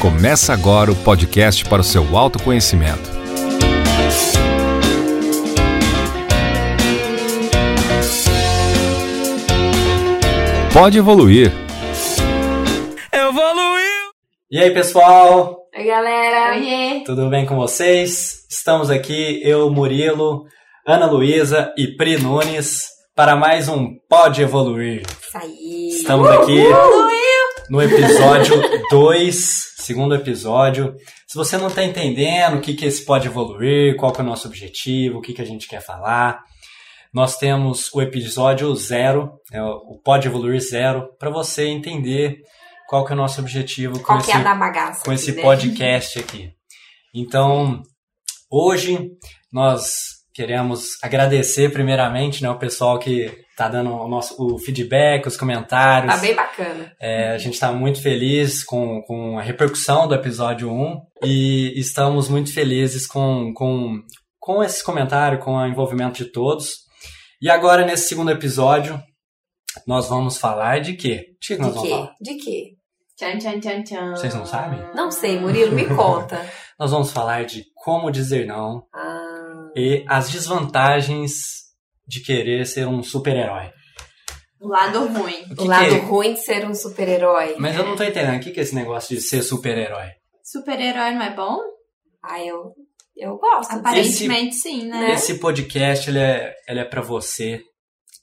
Começa agora o podcast para o seu autoconhecimento. Pode evoluir. Evoluiu! E aí, pessoal? Oi, galera! Oiê! Tudo bem com vocês? Estamos aqui, eu, Murilo, Ana Luísa e Pri Nunes, para mais um Pode Evoluir. Isso aí! Estamos aqui no episódio 2, segundo episódio. Se você não está entendendo o que, que é esse Pode Evoluir, qual que é o nosso objetivo, o que, que a gente quer falar, nós temos o episódio zero, é o Pode Evoluir zero, para você entender qual que é o nosso objetivo com Qual esse é com aqui, esse né? podcast aqui. Então, hoje nós queremos agradecer primeiramente né, o pessoal que está dando o nosso o feedback, os comentários. Tá bem bacana. É, a gente está muito feliz com, com a repercussão do episódio 1 e estamos muito felizes com, com, com esse comentário, com o envolvimento de todos. E agora, nesse segundo episódio, nós vamos falar de quê? De que De nós vamos quê? falar? De quê? Tchan, tchan, tchan, tchan. Vocês não sabem? Não sei, Murilo, me conta. Nós vamos falar de como dizer não Ah, e as desvantagens de querer ser um super-herói. O lado ruim. O o lado que é? ruim de ser um super-herói. Mas eu não tô entendendo. O que que é esse negócio de ser super-herói? Super-herói não é bom? Ah, eu, eu gosto. Aparentemente sim, né? Esse podcast, ele é, ele é pra você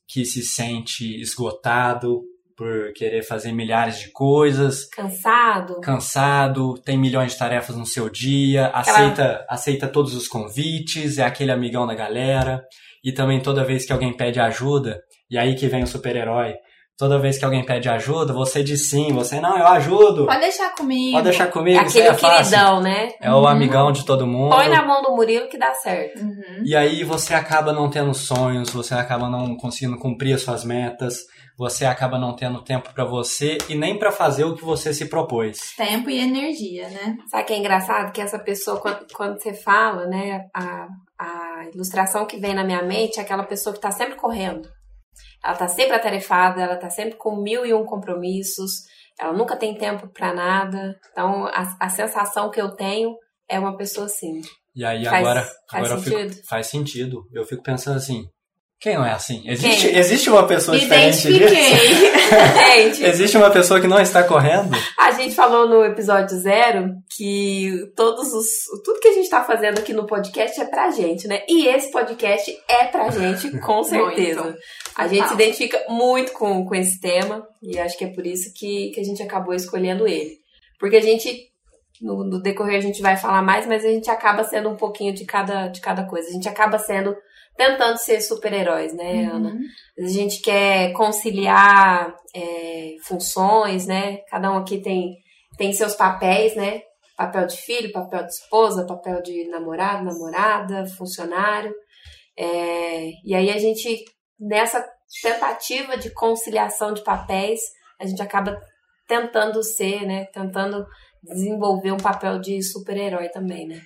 que se sente esgotado por querer fazer milhares de coisas, Cansado? cansado, tem milhões de tarefas no seu dia, aceita, aceita todos os convites, é aquele amigão da galera. E também toda vez que alguém pede ajuda, e aí que vem o super-herói, toda vez que alguém pede ajuda, você diz sim, você não, eu ajudo. Pode deixar comigo. Pode deixar comigo, aquele é queridão, né? É o amigão de todo mundo. Põe na mão do Murilo que dá certo. Uhum. E aí você acaba não tendo sonhos, você acaba não conseguindo cumprir as suas metas, você acaba não tendo tempo pra você e nem pra fazer o que você se propôs. Tempo e energia, né? Sabe o que é engraçado? Que essa pessoa, quando, quando você fala, né, a, a ilustração que vem na minha mente é aquela pessoa que tá sempre correndo. Ela tá sempre atarefada, ela tá sempre com mil e um compromissos, ela nunca tem tempo pra nada. Então, a, a sensação que eu tenho é uma pessoa assim. E aí Faz- agora, faz agora eu fico- sentido? faz sentido. Eu fico pensando assim, quem não é assim? Existe, Quem? existe uma pessoa Me diferente disso? identifiquei. Gente, Existe uma pessoa que não está correndo? a gente falou no episódio zero que todos os. Tudo que a gente tá fazendo aqui no podcast é pra gente, né? E esse podcast é pra gente, com certeza. Muito. A gente se Total. identifica muito com, com esse tema e acho que é por isso que, que a gente acabou escolhendo ele. Porque a gente, no, no decorrer, a gente vai falar mais, mas a gente acaba sendo um pouquinho de cada, de cada coisa. A gente acaba sendo, tentando ser super-heróis, né, Ana? Uhum. A gente quer conciliar é, funções, né? Cada um aqui tem, tem seus papéis, né? Papel de filho, papel de esposa, papel de namorado, namorada, funcionário. É, e aí a gente, nessa tentativa de conciliação de papéis, a gente acaba tentando ser, né? Tentando desenvolver um papel de super-herói também, né?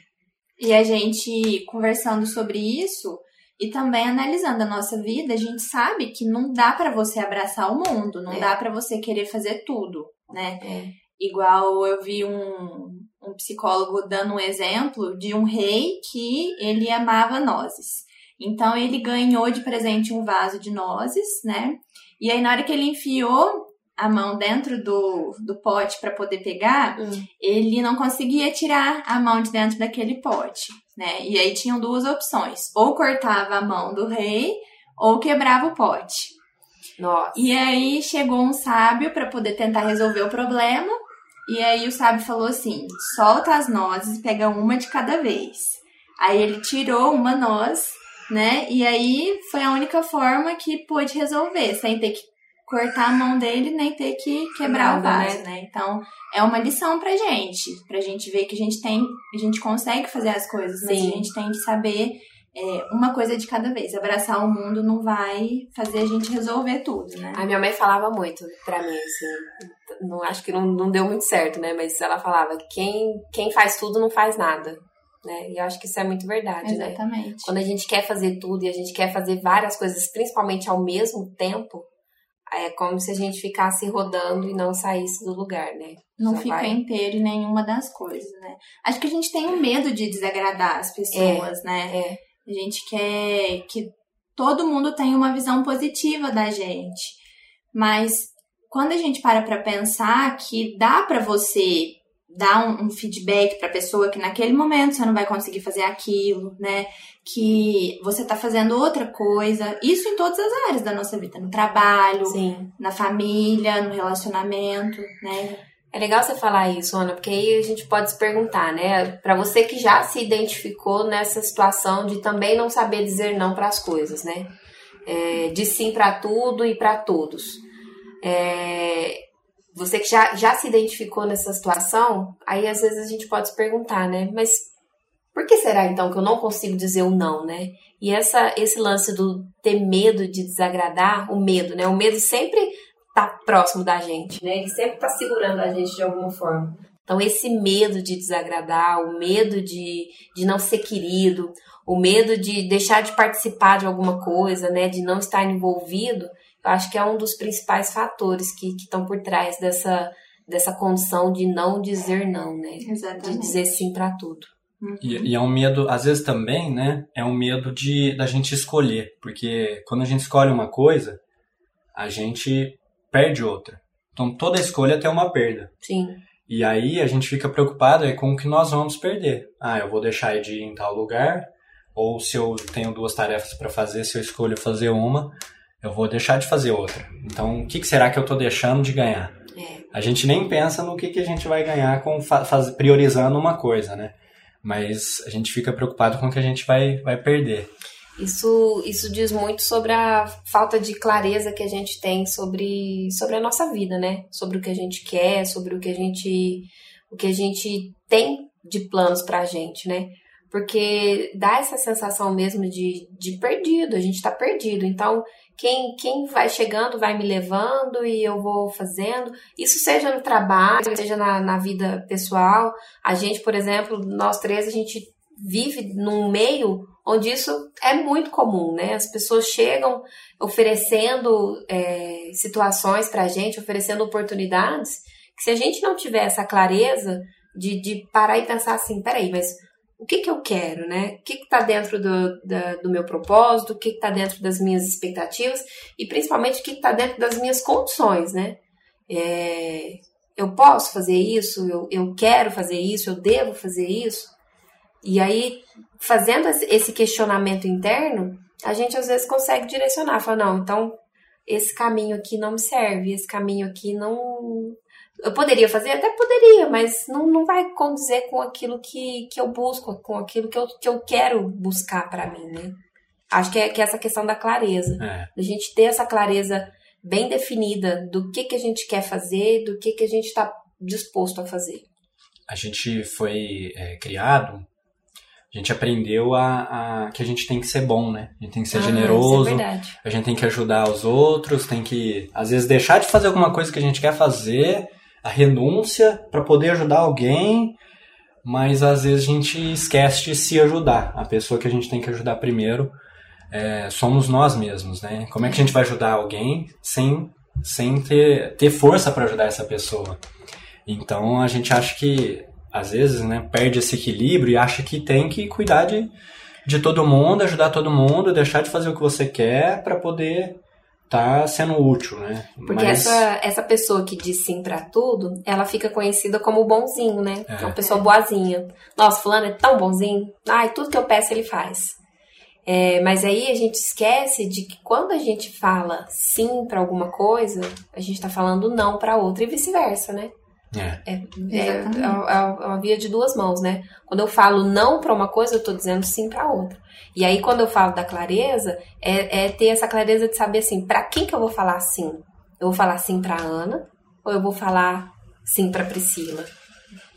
E a gente conversando sobre isso e também analisando a nossa vida, a gente sabe que não dá pra você abraçar o mundo, não É. dá pra você querer fazer tudo, né? É. Igual eu vi um, um psicólogo dando um exemplo de um rei que ele amava nozes. Então ele ganhou de presente um vaso de nozes, né? E aí na hora que ele enfiou a mão dentro do, do pote para poder pegar, Hum. ele não conseguia tirar a mão de dentro daquele pote, né? E aí tinham duas opções: ou cortava a mão do rei ou quebrava o pote. Nossa. E aí chegou um sábio para poder tentar resolver o problema. E aí o sábio falou assim: solta as nozes e pega uma de cada vez. Aí ele tirou uma noz, né? E aí foi a única forma que pôde resolver, sem ter que cortar a mão dele nem ter que quebrar Nada, o vaso, né? Então é uma lição pra gente, pra gente ver que a gente tem, a gente consegue fazer as coisas, mas Sim. a gente tem que saber é, uma coisa de cada vez. Abraçar o mundo não vai fazer a gente resolver tudo, né? A minha mãe falava muito pra mim, assim. Não, acho que não, não deu muito certo, né? Mas ela falava: quem, quem faz tudo não faz nada. Né? E eu acho que isso é muito verdade, né? Exatamente. Quando a gente quer fazer tudo e a gente quer fazer várias coisas, principalmente ao mesmo tempo, é como se a gente ficasse rodando e não saísse do lugar, né? Não Só fica vai. inteiro em nenhuma das coisas, né? Acho que a gente tem um medo de desagradar as pessoas, né? É, A gente quer que todo mundo tenha uma visão positiva da gente. Mas quando a gente para pra pensar que dá pra você dar um, um feedback pra pessoa que naquele momento você não vai conseguir fazer aquilo, né? Que você tá fazendo outra coisa. Isso em todas as áreas da nossa vida, no trabalho, sim. na família, no relacionamento, né? É legal você falar isso, Ana, porque aí a gente pode se perguntar, né? Pra você que já se identificou nessa situação de também não saber dizer não para as coisas, né? É, de sim pra tudo e pra todos. É, você que já, já se identificou nessa situação, aí às vezes a gente pode se perguntar, né? Mas por que será então que eu não consigo dizer o não, né? E essa, esse lance do ter medo de desagradar, o medo, né? O medo sempre tá próximo da gente, né? Ele sempre tá segurando a gente de alguma forma. Então, esse medo de desagradar, o medo de, de não ser querido, o medo de deixar de participar de alguma coisa, né? De não estar envolvido, eu acho que é um dos principais fatores que estão por trás dessa, dessa condição de não dizer não, né? De Exatamente. dizer sim pra tudo. E, e é um medo, às vezes também, né? É um medo de da gente escolher. Porque quando a gente escolhe uma coisa, a gente perde outra. Então toda escolha tem uma perda. Sim, E aí a gente fica preocupado é com o que nós vamos perder. Ah, eu vou deixar de ir em tal lugar, ou se eu tenho duas tarefas para fazer, se eu escolho fazer uma, eu vou deixar de fazer outra. Então, o que, que será que eu estou deixando de ganhar? é. A gente nem pensa no que, que a gente vai ganhar com fa- faz- priorizando uma coisa, né? Mas a gente fica preocupado com o que a gente vai, vai perder. Isso, isso diz muito sobre a falta de clareza que a gente tem sobre, sobre a nossa vida, né? Sobre o que a gente quer, sobre o que a gente, o que a gente tem de planos pra gente, né? Porque dá essa sensação mesmo de, de perdido, a gente tá perdido. Então, quem, quem vai chegando vai me levando e eu vou fazendo. Isso seja no trabalho, seja na, na vida pessoal. A gente, por exemplo, nós três, a gente vive num meio onde isso é muito comum, né? As pessoas chegam oferecendo é, situações pra gente, oferecendo oportunidades, que se a gente não tiver essa clareza de, de parar e pensar assim, peraí, mas o que que eu quero, né? O que que tá dentro do, da- do meu propósito, o que que tá dentro das minhas expectativas e principalmente o que que tá dentro das minhas condições, né? É, eu posso fazer isso, eu, eu quero fazer isso, eu devo fazer isso. E aí, fazendo esse- questionamento interno, a gente às vezes consegue direcionar, falar, não, então esse caminho aqui não me serve, esse caminho aqui não. Eu poderia fazer? Até poderia, mas não, não vai condizer com aquilo que, que eu busco, com aquilo que eu, que eu quero buscar pra mim, né? Acho que é, que é essa questão da clareza. É. Da gente ter essa clareza bem definida do que, que a gente quer fazer, do que, que a gente está disposto a fazer. A gente foi é, criado, a gente aprendeu a, a- que a gente tem que ser bom, né? A gente tem que ser Ah, generoso, Isso é verdade. a gente tem que ajudar os outros, tem que, às vezes, deixar de fazer alguma coisa que a gente quer fazer, a renúncia para poder ajudar alguém, mas às vezes a gente esquece de se ajudar. A pessoa que a gente tem que ajudar primeiro é, somos nós mesmos, né? Como é que a gente vai ajudar alguém sem, sem ter, ter força para ajudar essa pessoa? Então a gente acha que, às vezes, né, perde esse equilíbrio e acha que tem que cuidar de, de todo mundo, ajudar todo mundo, deixar de fazer o que você quer para poder estar sendo útil, né? Porque Mas- essa, essa pessoa que diz sim pra tudo, ela fica conhecida como bonzinho, né? É. É uma pessoa boazinha. Nossa, fulano é tão bonzinho. Ai, tudo que eu peço ele faz. É, mas aí a gente esquece de que quando a gente fala sim pra alguma coisa, a gente tá falando não pra outra e vice-versa, né? É. É, é, é uma- é uma via de duas mãos, né? Quando eu falo não pra uma coisa, eu tô dizendo sim pra outra. E aí, quando eu falo da clareza, é, é ter essa clareza de saber assim, pra quem que eu vou falar sim? Eu vou falar sim pra Ana ou eu vou falar sim pra Priscila?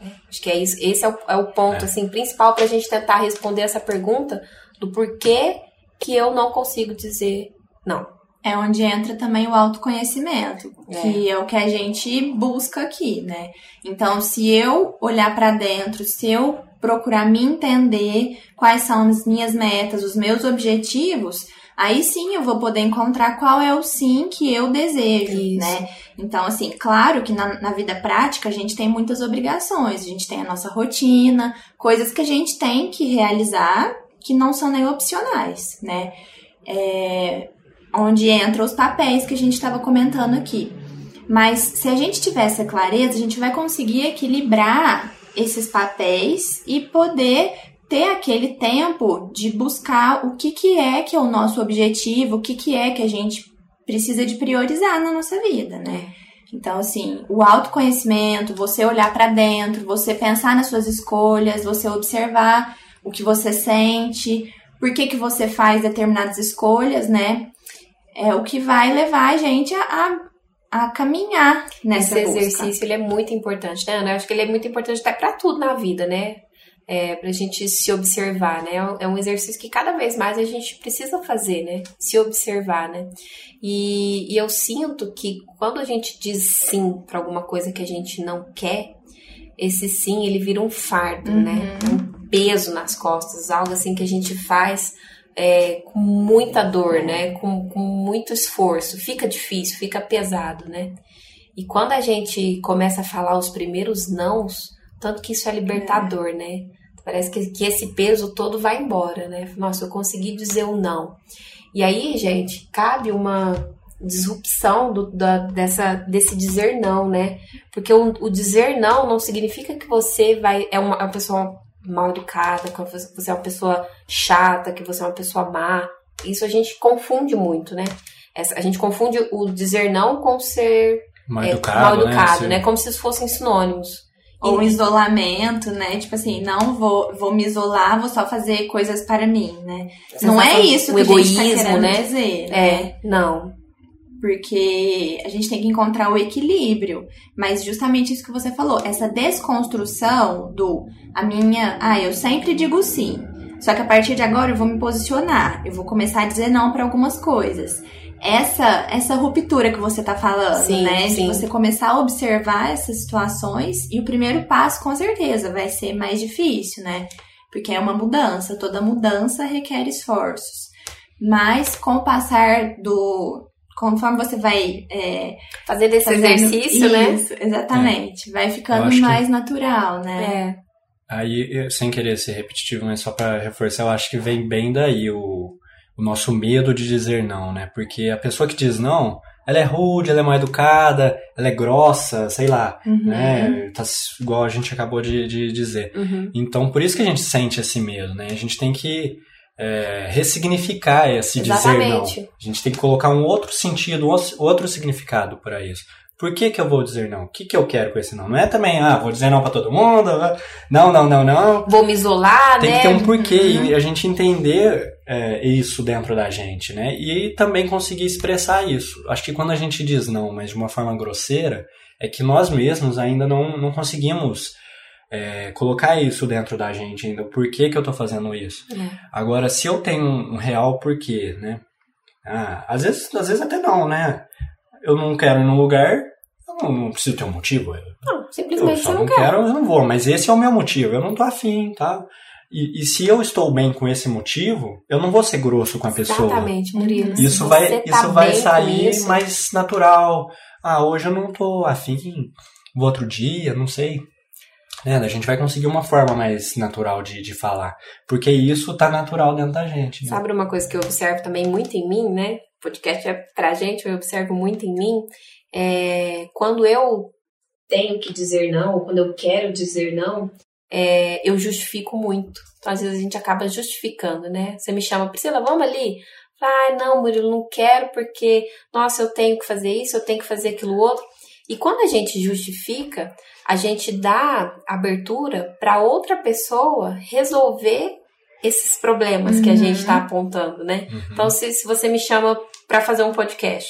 É, acho que é isso. Esse é o, é o ponto É. assim principal pra gente tentar responder essa pergunta do porquê que eu não consigo dizer não. É onde entra também o autoconhecimento, É. que é o que a gente busca aqui, né? Então, se eu olhar pra dentro, se eu procurar me entender quais são as minhas metas, os meus objetivos, aí sim eu vou poder encontrar qual é o sim que eu desejo, Isso. né? Então, assim, claro que na, na vida prática a gente tem muitas obrigações, a gente tem a nossa rotina, coisas que a gente tem que realizar que não são nem opcionais, né? É, onde entram os papéis que a gente estava comentando aqui. Mas se a gente tiver essa clareza, a gente vai conseguir equilibrar esses papéis e poder ter aquele tempo de buscar o que, que é que é o nosso objetivo, o que, que é que a gente precisa de priorizar na nossa vida, né? Então, assim, o autoconhecimento, você olhar para dentro, você pensar nas suas escolhas, você observar o que você sente, por que, que você faz determinadas escolhas, né? É o que vai levar a gente a, a, a caminhar nessa Esse busca. exercício ele é muito importante, né, Ana? Eu acho que ele é muito importante até pra tudo na vida, né? É, pra gente se observar, né? É um exercício que cada vez mais a gente precisa fazer, né? Se observar, né? E, e eu sinto que quando a gente diz sim pra alguma coisa que a gente não quer, esse sim ele vira um fardo, né? Um peso nas costas, algo assim que a gente faz é, com muita dor, né? Com, com muito esforço. Fica difícil, fica pesado, né? E quando a gente começa a falar os primeiros nãos, tanto que isso é libertador, né? Parece que, que esse peso todo vai embora, né? Nossa, eu consegui dizer o não. E aí, gente, cabe uma disrupção do, da, dessa, desse dizer não, né? Porque o, o dizer não não significa que você vai é uma, é uma pessoa mal educada, que você é uma pessoa chata, que você é uma pessoa má. Isso a gente confunde muito, né? Essa, a gente confunde o dizer não com ser Mal é, educado, mal educado, né? né? Como se isso fossem sinônimos. Ou E- isolamento, né? Tipo assim, não vou, vou me isolar, vou só fazer coisas para mim, né? não é sensação- isso o que a gente tá egoísmo, querendo né? dizer, né? É, não. Porque a gente tem que encontrar o equilíbrio. Mas justamente isso que você falou, essa desconstrução do a minha, ah, eu sempre digo sim. Só que a partir de agora eu vou me posicionar, eu vou começar a dizer não para algumas coisas. Essa essa ruptura que você tá falando, Sim, né? sim. De você começar a observar essas situações e o primeiro passo com certeza vai ser mais difícil, né? Porque é uma mudança, toda mudança requer esforços. Mas com o passar do conforme você vai é, Fazer esse fazendo exercício, né? isso, exatamente. Vai Eu ficando acho que- mais natural, né? É. Aí, sem querer ser repetitivo, mas só pra reforçar, eu acho que vem bem daí o, o nosso medo de dizer não, né? Porque a pessoa que diz não, ela é rude, ela é mal educada, ela é grossa, sei lá, Uhum. né? Tá igual a gente acabou de, de dizer. Uhum. Então, por isso que a gente sente esse medo, né? A gente tem que é, ressignificar esse dizer não. Exatamente. A gente tem que colocar um outro sentido, um outro significado para isso. Por que, que eu vou dizer não? O que, que eu quero com esse não? Não é também, ah, vou dizer não pra todo mundo. Não, não, não, não. Vou me isolar, Tem né? que ter um porquê Uhum. e a gente entender é, isso dentro da gente, né? E também conseguir expressar isso. Acho que quando a gente diz não, mas de uma forma grosseira, é que nós mesmos ainda não, não conseguimos é, colocar isso dentro da gente ainda. O porquê que eu tô fazendo isso? É. Agora, se eu tenho um real porquê, né? Ah, às vezes, às vezes até não, né? Eu não quero ir num lugar, eu não, não preciso ter um motivo. Eu, Não, eu simplesmente só você não não quer. quero, eu não vou. Mas esse é o meu motivo. Eu não tô afim, tá? E, e se eu estou bem com esse motivo, eu não vou ser grosso com a pessoa. Exatamente, Murilo. Isso vai, tá isso vai sair isso, mais natural. Ah, hoje eu não tô afim, vou outro dia, não sei. É, a gente vai conseguir uma forma mais natural de, de falar. Porque isso tá natural dentro da gente. Né? Sabe uma coisa que eu observo também muito em mim, né? Podcast é pra gente, eu observo muito em mim. É, quando eu tenho que dizer não, quando eu quero dizer não, é, eu justifico muito. Então, às vezes, a gente acaba justificando, né? Você me chama, Priscila, vamos ali? Ah, não, Murilo, não quero porque, nossa, eu tenho que fazer isso, eu tenho que fazer aquilo outro. E quando a gente justifica, a gente dá abertura para outra pessoa resolver esses problemas que a Uhum. gente está apontando, né? Uhum. Então, se, se você me chama para fazer um podcast,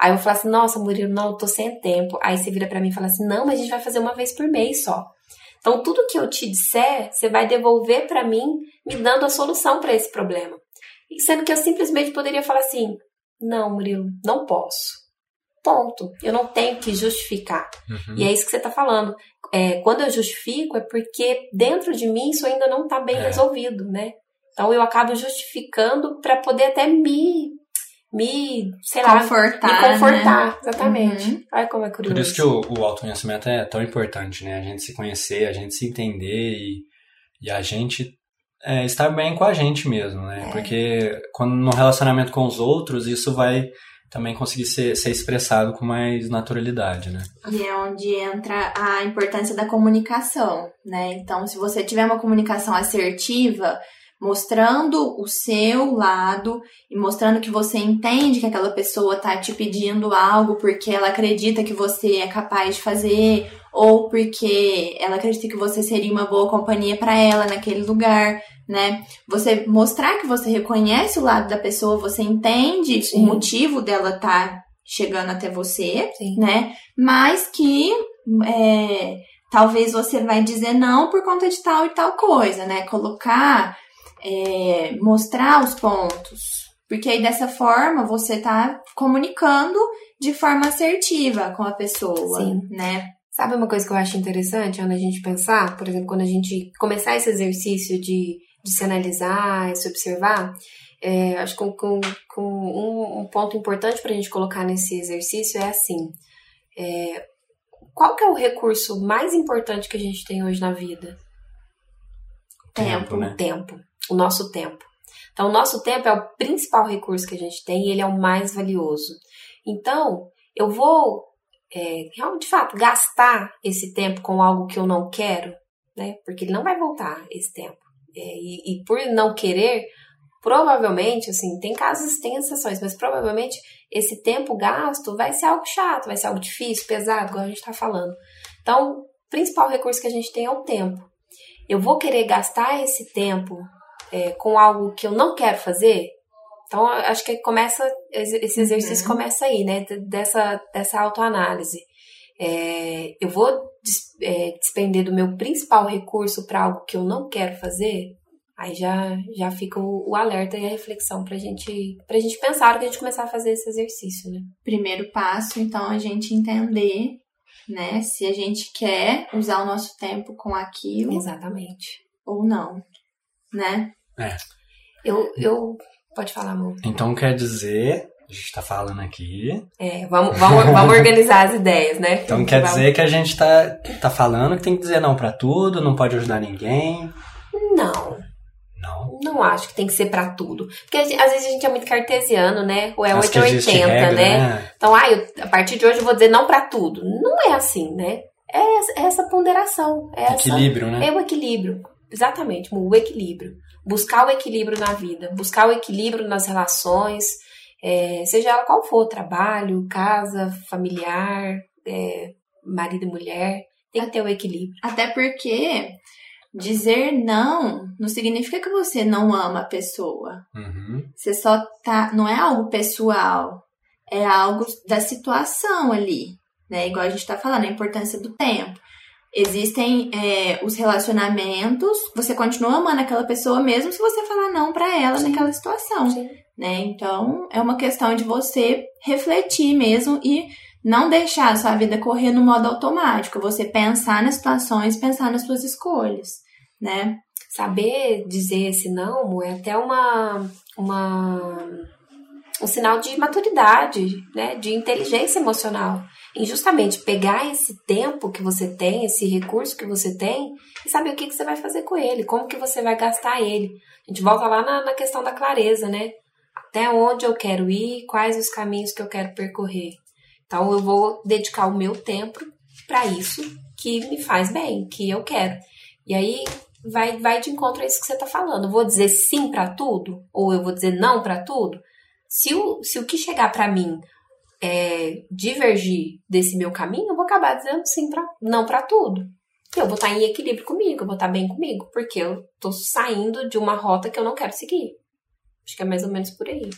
aí eu falo assim, nossa, Murilo, não, eu tô sem tempo. Aí você vira para mim e fala assim, não, mas a gente vai fazer uma vez por mês só. Então, tudo que eu te disser, você vai devolver para mim, me dando a solução para esse problema. E sendo que eu simplesmente poderia falar assim, não, Murilo, não posso. Ponto. Eu não tenho que justificar. Uhum. E é isso que você está falando. É, quando eu justifico, é porque dentro de mim isso ainda não está bem É. resolvido, né? Então eu acabo justificando para poder até me me, sei confortar, lá, me confortar, né? exatamente. Uhum. Olha como é curioso. Por isso que o, o autoconhecimento é tão importante, né? A gente se conhecer, a gente se entender e, e a gente é, estar bem com a gente mesmo, né? É. Porque quando no relacionamento com os outros, isso vai também conseguir ser, ser expressado com mais naturalidade, né? E é onde entra a importância da comunicação, né? Então, se você tiver uma comunicação assertiva, mostrando o seu lado e mostrando que você entende que aquela pessoa tá te pedindo algo porque ela acredita que você é capaz de fazer ou porque ela acredita que você seria uma boa companhia para ela naquele lugar, né? Você mostrar que você reconhece o lado da pessoa, você entende Sim. o motivo dela tá chegando até você, Sim. né? Mas que é, talvez você vai dizer não por conta de tal e tal coisa, né? Colocar, é, mostrar os pontos. Porque aí dessa forma você tá comunicando de forma assertiva com a pessoa, Sim. né? Sabe uma coisa que eu acho interessante quando a gente pensar, por exemplo, quando a gente começar esse exercício de, de se analisar, se observar, é, acho que com, com, com um, um ponto importante para a gente colocar nesse exercício é assim: é, qual que é o recurso mais importante que a gente tem hoje na vida? Tempo, né? O tempo, o nosso tempo. Então, o nosso tempo é o principal recurso que a gente tem e ele é o mais valioso. Então, eu vou, é, de fato, gastar esse tempo com algo que eu não quero, né? Porque ele não vai voltar esse tempo. É, e, e por não querer, provavelmente, assim, tem casos, tem exceções, mas provavelmente esse tempo gasto vai ser algo chato, vai ser algo difícil, pesado, igual a gente tá falando. Então, o principal recurso que a gente tem é o tempo. Eu vou querer gastar esse tempo é, com algo que eu não quero fazer? Então, acho que começa, esse exercício Uhum. começa aí, né? Dessa, dessa autoanálise. É, eu vou des- é, despender do meu principal recurso para algo que eu não quero fazer? Aí já, já fica o, o alerta e a reflexão pra gente, pra gente pensar que a gente começar a fazer esse exercício, né? Primeiro passo, então, a gente entender, né, se a gente quer usar o nosso tempo com aquilo Exatamente. ou não, né? Eu, eu. Pode falar, amor. Então quer dizer, a gente tá falando aqui, É, vamos, vamos, vamos organizar as ideias, né? então quer dizer que a gente tá, tá falando que tem que dizer não pra tudo, não pode ajudar ninguém. Não, Não. não acho que tem que ser pra tudo. Porque às vezes a gente é muito cartesiano, né? Ou é que 880, existe regra, né? Então, ah, eu, a partir de hoje eu vou dizer não pra tudo. Não é assim, né? É essa, é essa ponderação. É essa, Equilíbrio, né? É o equilíbrio. Exatamente, o equilíbrio. Buscar o equilíbrio na vida, buscar o equilíbrio nas relações, é, seja ela qual for, trabalho, casa, familiar, é, marido e mulher, tem que ter o equilíbrio. Até porque dizer não não significa que você não ama a pessoa. Uhum. Você só tá. Não é algo pessoal. É algo da situação ali. Né? Igual a gente tá falando, a importância do tempo. Existem é, os relacionamentos, você continua amando aquela pessoa mesmo se você falar não pra ela Sim. naquela situação. Sim. né? Então, é uma questão de você refletir mesmo e não deixar a sua vida correr no modo automático. Você pensar nas situações, pensar nas suas escolhas, né? Saber dizer esse não é até uma, uma um sinal de maturidade, né? De inteligência emocional. Em justamente pegar esse tempo que você tem, esse recurso que você tem, e saber o que, que você vai fazer com ele, como que você vai gastar ele. A gente volta lá na, na questão da clareza, né? Até onde eu quero ir, quais os caminhos que eu quero percorrer. Então eu vou dedicar o meu tempo para isso que me faz bem, que eu quero. E aí vai, vai de encontro a isso que você está falando. Eu vou dizer sim para tudo ou eu vou dizer não para tudo? Se o, se o que chegar para mim é, divergir desse meu caminho, eu vou acabar dizendo sim para não para tudo. Eu vou estar em equilíbrio comigo, eu vou estar bem comigo, porque eu tô saindo de uma rota que eu não quero seguir. Acho que é mais ou menos por aí.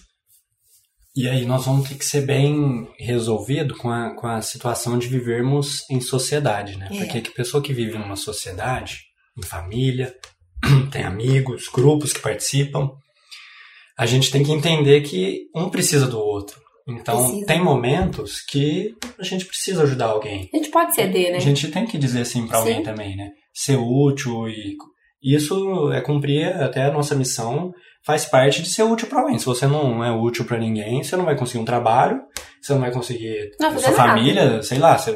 E aí nós vamos ter que ser bem resolvido com a, com a situação de vivermos em sociedade, né? É. Porque que pessoa que vive numa sociedade, em família, tem amigos, grupos que participam, a gente tem que entender que um precisa do outro. Então, Precisa. tem momentos que a gente precisa ajudar alguém. A gente pode ceder, né? A gente tem que dizer sim pra alguém também, né? Ser útil e, isso é cumprir até a nossa missão, faz parte de ser útil para alguém. Se você não é útil para ninguém, você não vai conseguir um trabalho, você não vai conseguir Não, sua fazer nada. família, sei lá, se,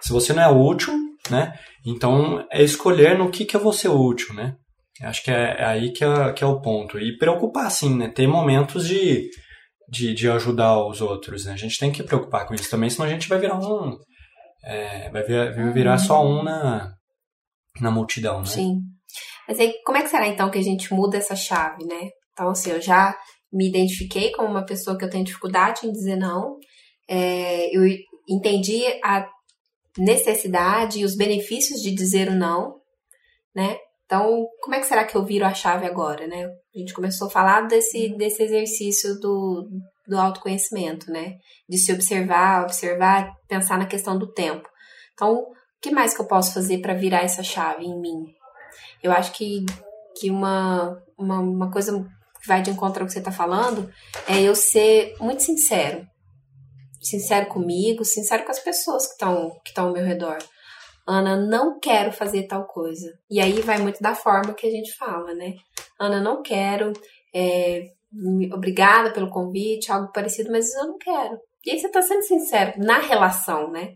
se você não é útil, né? Então é escolher no que que eu vou ser útil, né? Acho que é, é aí que é, que é o ponto. E preocupar, sim, né? Ter momentos de, de, de ajudar os outros, né? A gente tem que preocupar com isso também, senão a gente vai virar um... é, vai virar, vai virar só um na, na multidão, né? Sim. Mas aí, como é que será então que a gente muda essa chave, né? Então, assim, eu já me identifiquei como uma pessoa que eu tenho dificuldade em dizer não. É, eu entendi a necessidade e os benefícios de dizer o não, né? Então, como é que será que eu viro a chave agora, né? A gente começou a falar desse, desse exercício do, do autoconhecimento, né? De se observar, observar, pensar na questão do tempo. Então, o que mais que eu posso fazer para virar essa chave em mim? Eu acho que, que uma, uma, uma coisa que vai de encontro ao que você está falando é eu ser muito sincero. Sincero comigo, sincero com as pessoas que estão que estão ao meu redor. Ana, não quero fazer tal coisa. E aí vai muito da forma que a gente fala, né? Ana, não quero, é, obrigada pelo convite, algo parecido, mas eu não quero. E aí você tá sendo sincero na relação, né?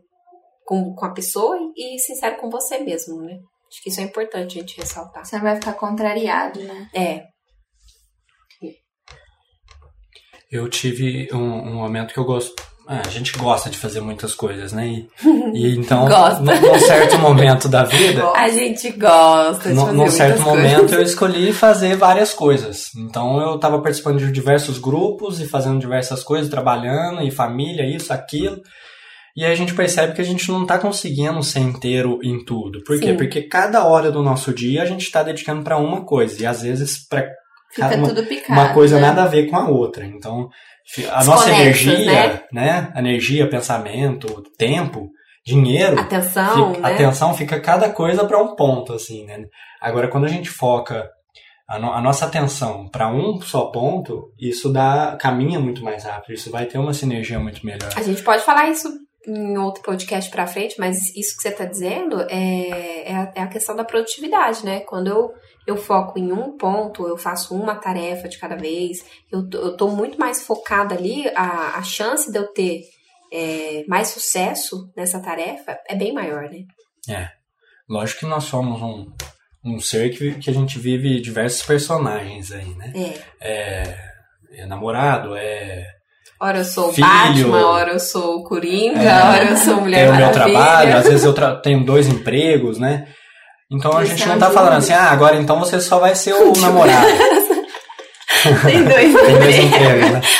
Com, com a pessoa e sincero com você mesmo, né? Acho que isso é importante a gente ressaltar. Você não vai ficar contrariado, né? É, Eu tive um, um momento que eu gosto. Ah, a gente gosta de fazer muitas coisas, né? E, e então, num, num certo momento da vida, a gente gosta de num, fazer num certo momento coisas. eu escolhi fazer várias coisas. Então eu estava participando de diversos grupos e fazendo diversas coisas, trabalhando, e família, isso, aquilo. E aí a gente percebe que a gente não está conseguindo ser inteiro em tudo. Por quê? Sim. Porque cada hora do nosso dia a gente está dedicando para uma coisa. E às vezes para Fica uma, tudo picado. uma coisa né? nada a ver com a outra. Então, a nossa energia, né? Energia, pensamento, tempo, dinheiro, Atenção, fica- né? atenção fica cada coisa para um ponto, assim, né? Agora, quando a gente foca a, no- a nossa atenção para um só ponto, isso dá caminha muito mais rápido. Isso vai ter uma sinergia muito melhor. A gente pode falar isso em outro podcast pra frente, mas isso que você tá dizendo é, é, a, é a questão da produtividade, né? Quando eu, eu foco em um ponto, eu faço uma tarefa de cada vez, eu, eu tô muito mais focada ali, a, a chance de eu ter é, mais sucesso nessa tarefa é bem maior, né? Lógico que nós somos um, um ser que, que a gente vive diversos personagens aí, né? É. É, é namorado, é Ora eu sou o Filho. Batman, ora eu sou o Coringa, É. ora eu sou Mulher tem o meu Maravilha. trabalho, às vezes eu tenho dois empregos, né? Então a gente não tá falando assim, ah, agora então você só vai ser o namorado. Tem dois Tem dois empregos, né?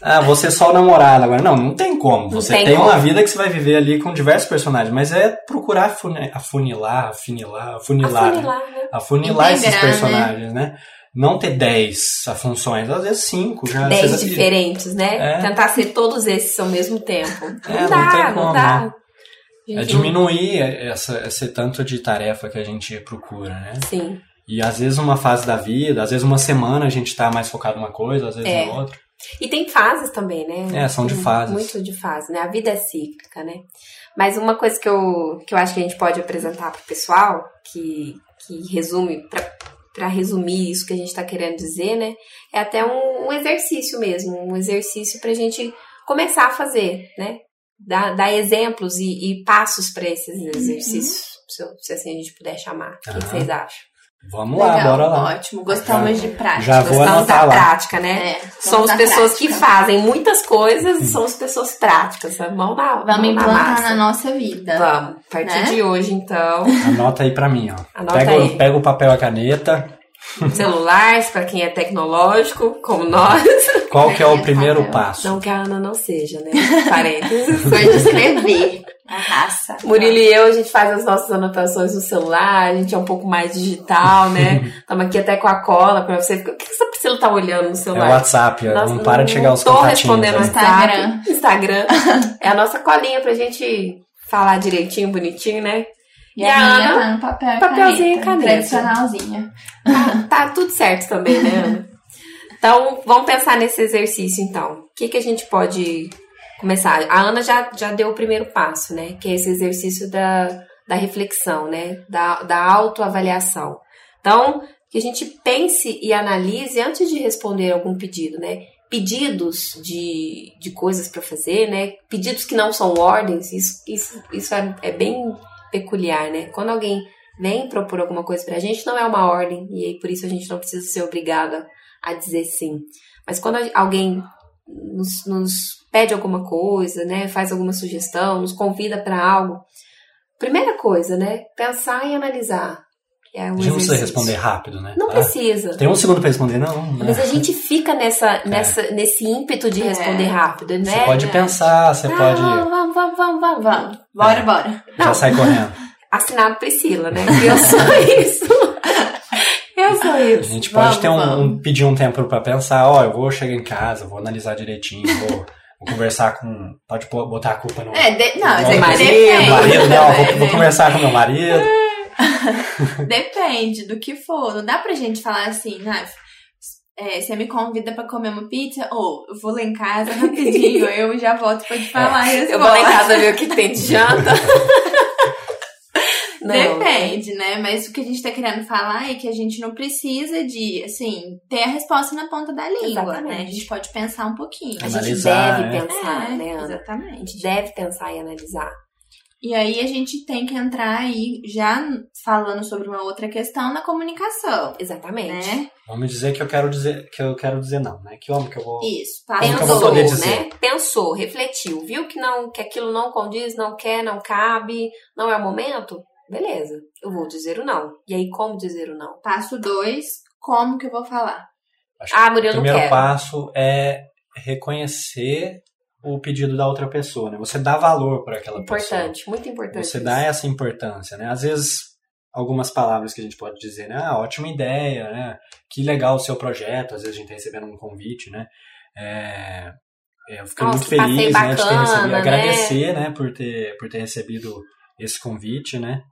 Ah, você é só o namorado agora. Não, não tem como. Você tem tem, como. uma vida que você vai viver ali com diversos personagens, mas é procurar afuni- afunilar, afunilar, afunilar, né? Afunilar, né? afunilar esses Integrar, né? personagens, né? Não ter 10 funções, às vezes 5 já. Dez você- diferentes, né? É. Tentar ser todos esses ao mesmo tempo. Não É, não dá, não, como, dá. né? É diminuir essa, esse tanto de tarefa que a gente procura, né? Sim. E às vezes uma fase da vida, às vezes uma semana a gente tá mais focado numa coisa, às vezes É. em outra. E tem fases também, né? É, são de fases. Muito de fase, né? A vida é cíclica, né? Mas uma coisa que eu, que eu acho que a gente pode apresentar pro pessoal, que, que resume, pra resumir isso que a gente tá querendo dizer, né? É até um, um exercício mesmo, um exercício pra gente começar a fazer, né? Dar, dar exemplos e, e passos pra esses exercícios, se, eu- se assim a gente puder chamar. O que, que Aham. vocês acham? Vamos lá, bora lá. Ótimo, gostamos de prática. já vou Gostamos da lá. prática, né? É, Somos pessoas que prática. fazem muitas coisas e somos pessoas práticas. Mão na, Vamos na implantar massa. na nossa vida. Vamos. A partir Né? de hoje, então, Anota aí pra mim, ó. Anota pega, aí. o- pega o papel e a caneta. celulares, para quem é tecnológico, como nós. Qual que é o primeiro papel. passo? Não que a Ana não seja, né? Parênteses. Foi de escrever. A raça. Murilo e eu, a gente faz as nossas anotações no celular, a gente é um pouco mais digital, né? Estamos aqui até com a cola pra você. O que que essa Priscila tá olhando no É o celular? WhatsApp, não para de chegar os contatinhos. respondendo no né? WhatsApp. Instagram. É a nossa colinha pra gente falar direitinho, bonitinho, né? E, E a Ana? no papel e Papelzinho e caneta. caneta. Tradicionalzinha. Tá, tá tudo certo também, né, Ana? Então, vamos pensar nesse exercício, então. O que, que a gente pode começar? A Ana já, já deu o primeiro passo, né? Que é esse exercício da, da reflexão, né? Da, da autoavaliação. Então, que a gente pense e analise antes de responder algum pedido, né? Pedidos de, de coisas para fazer, né? Pedidos que não são ordens, isso, isso, isso é, é bem peculiar, né? Quando alguém vem propor alguma coisa pra gente, não é uma ordem, e aí por isso a gente não precisa ser obrigada a dizer sim. Mas quando alguém nos, nos pede alguma coisa, né, faz alguma sugestão, nos convida para algo, primeira coisa, né, pensar e analisar. É um não precisa responder rápido, né? Não ah, precisa. Tem um segundo para responder, não. Né? Mas a gente fica nessa, é. nessa, nesse ímpeto de responder é. rápido, né? Você pode pensar, você ah, pode. Vamos, vamos, vamos, vamos. Bora, é. bora. Já não. sai correndo. Assinado Priscila, né? Eu sou isso. Eu sou isso. A gente pode vamos, ter um, um, pedir um tempo para pensar, ó, oh, eu vou chegar em casa, vou analisar direitinho, vou Vou conversar com. Pode botar a culpa no. É, de, não, no, é marido, marido, não, vou, vou conversar com meu marido. Depende do que for. Não dá pra gente falar assim, Naf. É, você me convida pra comer uma pizza, ou eu vou lá em casa rapidinho, eu já volto pra te falar. É, eu vou lá em casa ver o que tem de janta. Não. Depende, né? Mas o que a gente tá querendo falar é que a gente não precisa de, assim, ter a resposta na ponta da língua, exatamente. né? A gente pode pensar um pouquinho. A gente deve né? pensar, é, né, Ana? Exatamente. A gente deve pensar e analisar. E aí a gente tem que entrar aí já falando sobre uma outra questão na comunicação. Exatamente. Né? Vamos dizer que eu quero dizer que eu quero dizer não, né? Que homem que eu vou Isso, pensou, que eu vou poder dizer. né? Pensou, refletiu, viu que não que aquilo não condiz, não quer, não cabe, não é o momento? Beleza, eu vou dizer o não. E aí, como dizer o não? Passo dois, como que eu vou falar? Acho ah, Murilo, O primeiro passo é reconhecer o pedido da outra pessoa, né? Você dá valor para aquela importante, pessoa. Importante, muito importante. Você isso. dá essa importância, né? Às vezes, algumas palavras que a gente pode dizer, né? Ah, ótima ideia, né? Que legal o seu projeto. Às vezes a gente tá recebendo um convite, né? É, eu fiquei Nossa, muito feliz, bacana, né? De ter recebido. Né? Agradecer, né? Por ter, por ter recebido esse convite, né?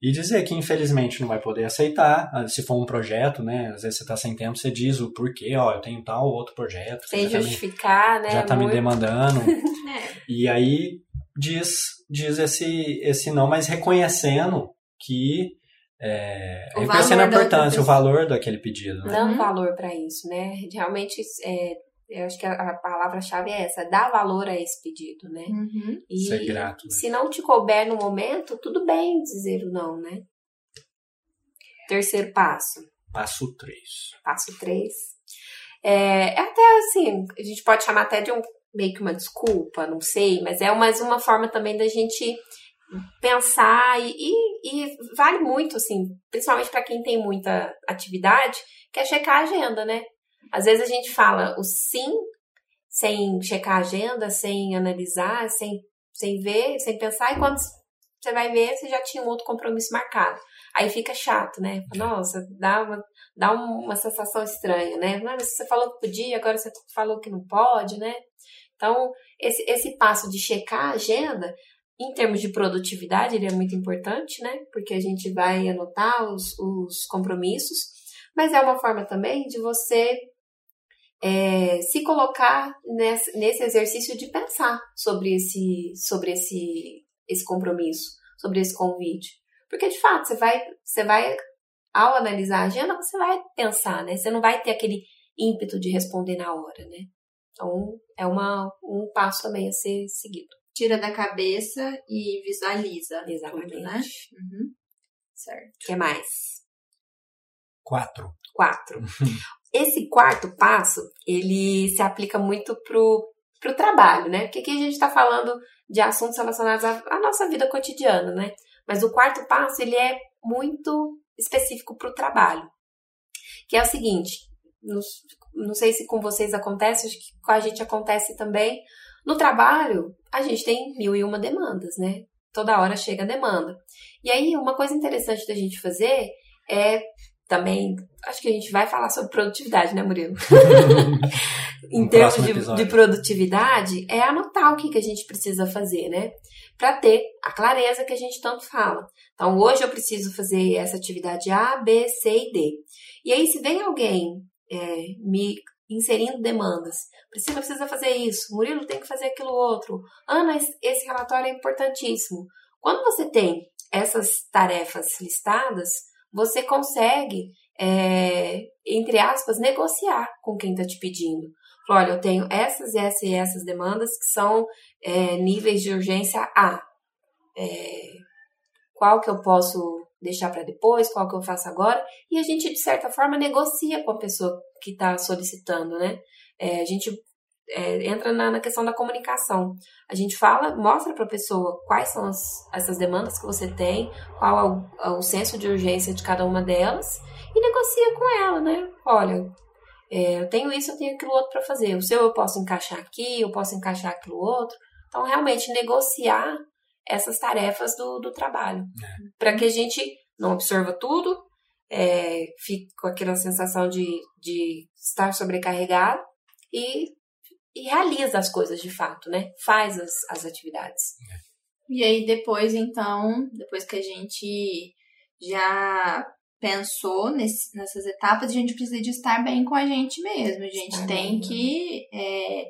E dizer que infelizmente não vai poder aceitar, ah, se for um projeto, né? Às vezes você está sem tempo, você diz o porquê, ó, eu tenho tal outro projeto. Sem justificar, tá me, né? Já está me demandando. é. E aí diz, diz esse, esse não, mas reconhecendo que é, reconhecendo a importância, o valor daquele pedido. Né? Dando valor para isso, né? Realmente é, eu acho que a, a palavra-chave é essa, dar valor a esse pedido, né? Uhum. E Ser grato. Né? se não te couber no momento, tudo bem dizer o não, né? Terceiro passo. Passo 3. Passo 3. É, é até assim, a gente pode chamar até de um meio que uma desculpa, não sei, mas é mais uma forma também da gente pensar e, e, e vale muito, assim, principalmente para quem tem muita atividade, que é checar a agenda, né? Às vezes a gente fala o sim sem checar a agenda, sem analisar, sem, sem ver, sem pensar, e quando você vai ver, você já tinha um outro compromisso marcado. Aí fica chato, né? Nossa, dá uma, dá uma sensação estranha, né? Mas você falou que podia, agora você falou que não pode, né? Então, esse, esse passo de checar a agenda, em termos de produtividade, ele é muito importante, né? Porque a gente vai anotar os, os compromissos, mas é uma forma também de você é, se colocar nesse, nesse exercício de pensar sobre esse, sobre esse, esse compromisso, sobre esse convite. Porque, de fato, você vai, você vai, ao analisar a agenda, você vai pensar, né? Você não vai ter aquele ímpeto de responder na hora, né? Então, é uma, um passo também a ser seguido. Tira da cabeça e visualiza. Exatamente. Tudo, né? Uhum. Certo. O que mais? Quatro. Quatro. Esse quarto passo, ele se aplica muito pro, pro trabalho, né? Porque aqui a gente está falando de assuntos relacionados à, à, nossa vida cotidiana, né? Mas o quarto passo, ele é muito específico pro trabalho. Que é o seguinte, não, não sei se com vocês acontece, acho que com a gente acontece também. No trabalho, a gente tem mil e uma demandas, né? Toda hora chega demanda. E aí, uma coisa interessante da gente fazer é também, acho que a gente vai falar sobre produtividade, né, Murilo? em termos de, de, produtividade, é anotar o que, que a gente precisa fazer, né? Para ter a clareza que a gente tanto fala. Então, hoje eu preciso fazer essa atividade A, B, C e D. E aí, se vem alguém é, me inserindo demandas, Priscila precisa fazer isso, Murilo tem que fazer aquilo outro, Ana, esse relatório é importantíssimo. Quando você tem essas tarefas listadas, você consegue, é, entre aspas, negociar com quem está te pedindo. Olha, eu tenho essas, essas e essas demandas que são é, níveis de urgência A. É, qual que eu posso deixar para depois, qual que eu faço agora? E a gente, de certa forma, negocia com a pessoa que está solicitando, né? É, a gente é, entra na, na, questão da comunicação. A gente fala, mostra para a pessoa quais são as, essas demandas que você tem, qual é o, é o, senso de urgência de cada uma delas e negocia com ela, né? Olha, é, eu tenho isso, eu tenho aquilo outro para fazer. O seu eu posso encaixar aqui, eu posso encaixar aquilo outro. Então, realmente, negociar essas tarefas do, do trabalho. É. Para que a gente não absorva tudo, é, fique com aquela sensação de, de estar sobrecarregado e e realiza as coisas de fato, né? Faz as, as atividades. E aí depois, então, depois que a gente já pensou nesse, nessas etapas, a gente precisa de estar bem com a gente mesmo. A gente tem que é,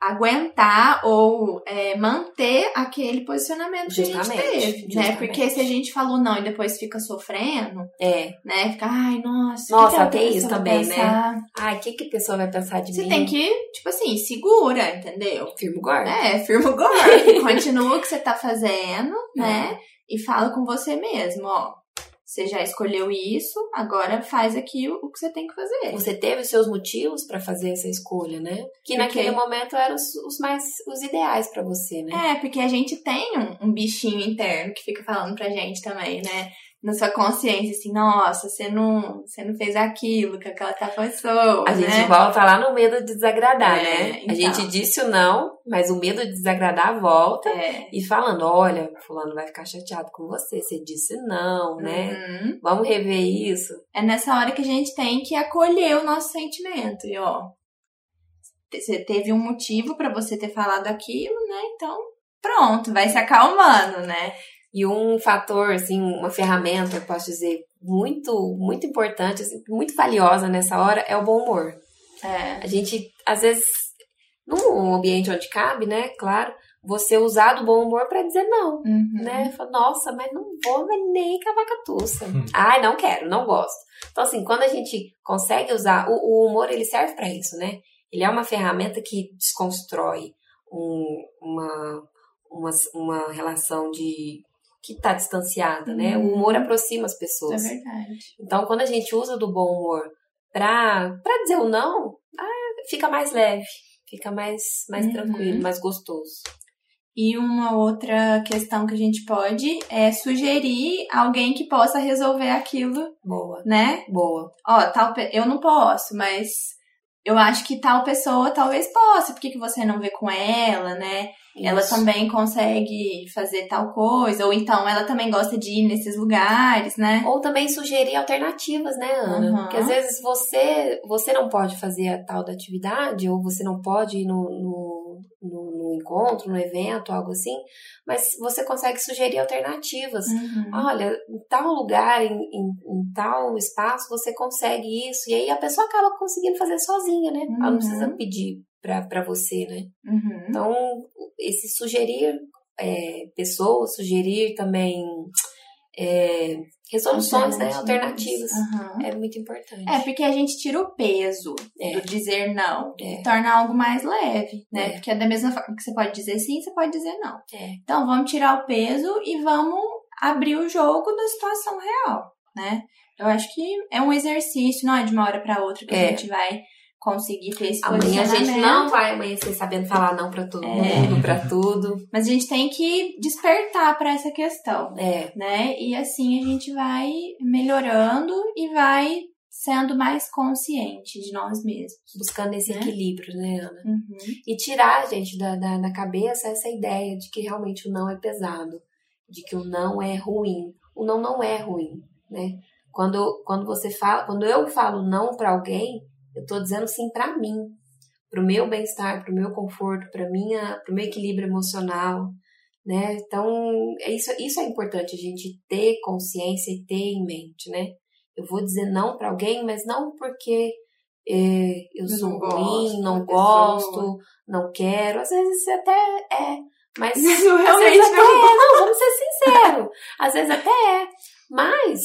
aguentar ou é, manter aquele posicionamento justamente, que a gente teve, né? justamente. né? Porque se a gente falou não e depois fica sofrendo, é, né? Fica, ai, nossa, nossa, que tem isso também, né? Ai, o que, que a pessoa vai pensar de Você mim? Você tem que, tipo assim, segura, entendeu? Firme guarda. É, firme guarda. Continua o que você tá fazendo, né? E fala com você mesmo, ó você já escolheu isso, agora faz aqui o, que você tem que fazer. Você teve os seus motivos para fazer essa escolha, né? Que porque... naquele momento eram os, os mais os ideais para você, né? É, porque a gente tem um, um, bichinho interno que fica falando pra gente também, né? Na sua consciência, assim, nossa, você não, você não fez aquilo que aquela tá pessoa. A né? gente volta lá no medo de desagradar, é, né? Então. A gente disse o não, mas o medo de desagradar volta é. e falando, olha, fulano vai ficar chateado com você, você disse não, né? Uhum. Vamos rever isso. É nessa hora que a gente tem que acolher o nosso sentimento. E ó, você teve um motivo para você ter falado aquilo, né? Então, pronto, vai se acalmando, né? E um fator, assim, uma ferramenta, eu posso dizer, muito, muito importante, assim, muito valiosa nessa hora é o bom humor. É. A gente, às vezes, num ambiente onde cabe, né, claro, você usar do bom humor para dizer não, uhum. né? Fala, Nossa, mas não vou nem cavacatuça. Hum. Ai, não quero, não gosto. Então, assim, quando a gente consegue usar, o, o humor, ele serve para isso, né? Ele é uma ferramenta que desconstrói um, uma, uma, uma relação de que está distanciada, uhum. né? O humor Uhum. aproxima as pessoas. É verdade. Então, quando a gente usa do bom humor pra, pra dizer o não, ah, fica mais leve, fica mais, mais Uhum. tranquilo, mais gostoso. E uma outra questão que a gente pode é sugerir alguém que possa resolver aquilo, Boa, né? boa. Ó, tal, eu não posso, mas eu acho que tal pessoa talvez possa. Por que, que você não vê com ela, né? Ela também consegue fazer tal coisa, ou então ela também gosta de ir nesses lugares, né? Ou também sugerir alternativas, né, Ana? Uhum. Porque às vezes você, você não pode fazer a tal da atividade, ou você não pode ir no, no, no, no encontro, no evento, algo assim, mas você consegue sugerir alternativas. Uhum. olha, em tal lugar, em, em, em tal espaço, você consegue isso. E aí a pessoa acaba conseguindo fazer sozinha, né? Ela Uhum. não precisa pedir pra, pra você, né? Uhum. Então, esse sugerir é, pessoas, sugerir também é, resoluções, né? Alternativas. Uhum. É muito importante. É, porque a gente tira o peso É. do dizer não. É. Torna algo mais leve, né? É. Porque é da mesma forma que você pode dizer sim, você pode dizer não. É. Então, vamos tirar o peso e vamos abrir o jogo da situação real, né? Eu acho que é um exercício, não é de uma hora para outra que a gente vai conseguir ter esse Amanhã a gente não vai amanhecer sabendo falar não pra todo É. mundo, pra tudo. Mas a gente tem que despertar para essa questão, É, né? E assim a gente vai melhorando e vai sendo mais consciente de nós mesmos. buscando esse Né? equilíbrio, né, Ana? Uhum. E tirar, gente, da, da, da cabeça essa ideia de que realmente o não é pesado, de que o não é ruim. O não não é ruim, né? Quando, quando você fala, quando eu falo não pra alguém, eu tô dizendo sim pra mim, pro meu bem-estar, pro meu conforto, para minha, pro meu equilíbrio emocional, né? Então, é isso, isso é importante a gente ter consciência e ter em mente, né? Eu vou dizer não pra alguém, mas não porque é, eu Eu sou não ruim, gosto não da pessoa. gosto, não quero. Às vezes até é, mas às realmente não é. Não, vamos ser sinceros. Às vezes até é, mas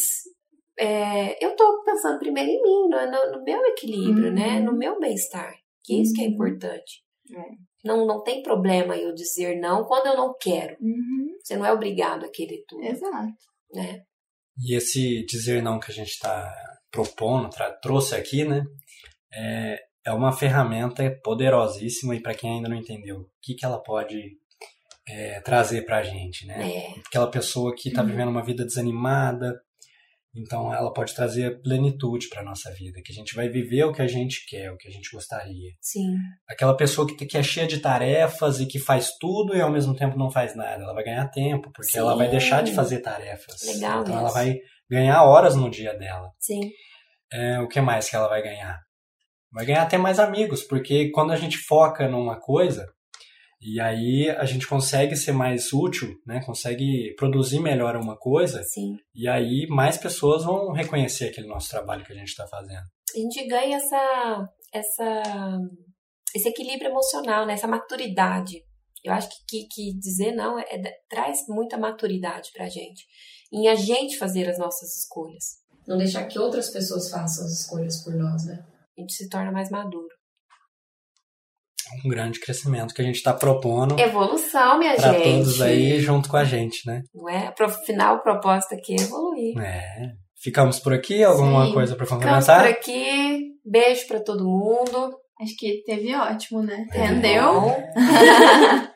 é, eu tô pensando primeiro em mim, no, no, meu equilíbrio, Uhum. né? No meu bem-estar. Que isso que é Uhum. importante. É. Não, não tem problema eu dizer não quando eu não quero. Uhum, Você não é obrigado a querer tudo, exato. né? E esse dizer não que a gente está propondo, trouxe aqui, né? É, é uma ferramenta poderosíssima e para quem ainda não entendeu, o que, que ela pode é, trazer para a gente, né? É, Aquela pessoa que está Uhum. vivendo uma vida desanimada, então ela pode trazer plenitude para nossa vida, que a gente vai viver o que a gente quer, o que a gente gostaria. sim. Aquela pessoa que, que é cheia de tarefas e que faz tudo e ao mesmo tempo não faz nada, ela vai ganhar tempo, porque Sim. ela vai deixar de fazer tarefas. Legal então ela isso. vai ganhar horas no dia dela. Sim. É, o que mais que ela vai ganhar? Vai ganhar até mais amigos, porque quando a gente foca numa coisa, e aí a gente consegue ser mais útil, né? Consegue produzir melhor uma coisa, Sim. e aí mais pessoas vão reconhecer aquele nosso trabalho que a gente está fazendo. A gente ganha essa, essa, esse equilíbrio emocional, né? Essa maturidade. Eu acho que, que, que dizer não é, é- traz muita maturidade pra gente. Em a gente fazer as nossas escolhas. Não deixar que outras pessoas façam as escolhas por nós, né? A gente se torna mais maduro. Um grande crescimento que a gente está propondo Evolução, minha para gente. todos aí junto com a gente, né? Não é? Pro final, a proposta aqui é evoluir. É. Ficamos por aqui? Alguma Sim. coisa para Ficamos complementar? por aqui. Beijo pra todo mundo. Acho que teve ótimo, né? Entendeu? Bom,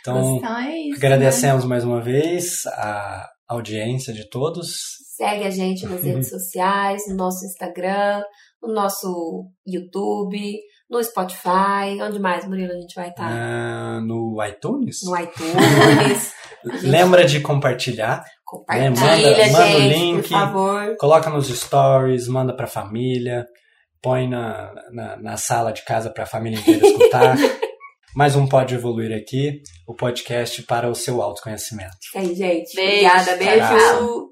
Então, Então é isso. agradecemos mais uma vez a audiência de todos. Segue a gente nas redes sociais, no nosso Instagram, no nosso YouTube, no Spotify. Onde mais, Murilo, a gente vai estar? Ah, no iTunes. No iTunes. Lembra de compartilhar. Compartilha, manda- manda o link. por favor. Coloca nos stories, manda pra família. Põe na, na, na sala de casa pra família inteira escutar. Mais um Pode Evoluir aqui, o podcast para o seu autoconhecimento. É isso aí, gente. Beijo, Obrigada, beijo. tchau.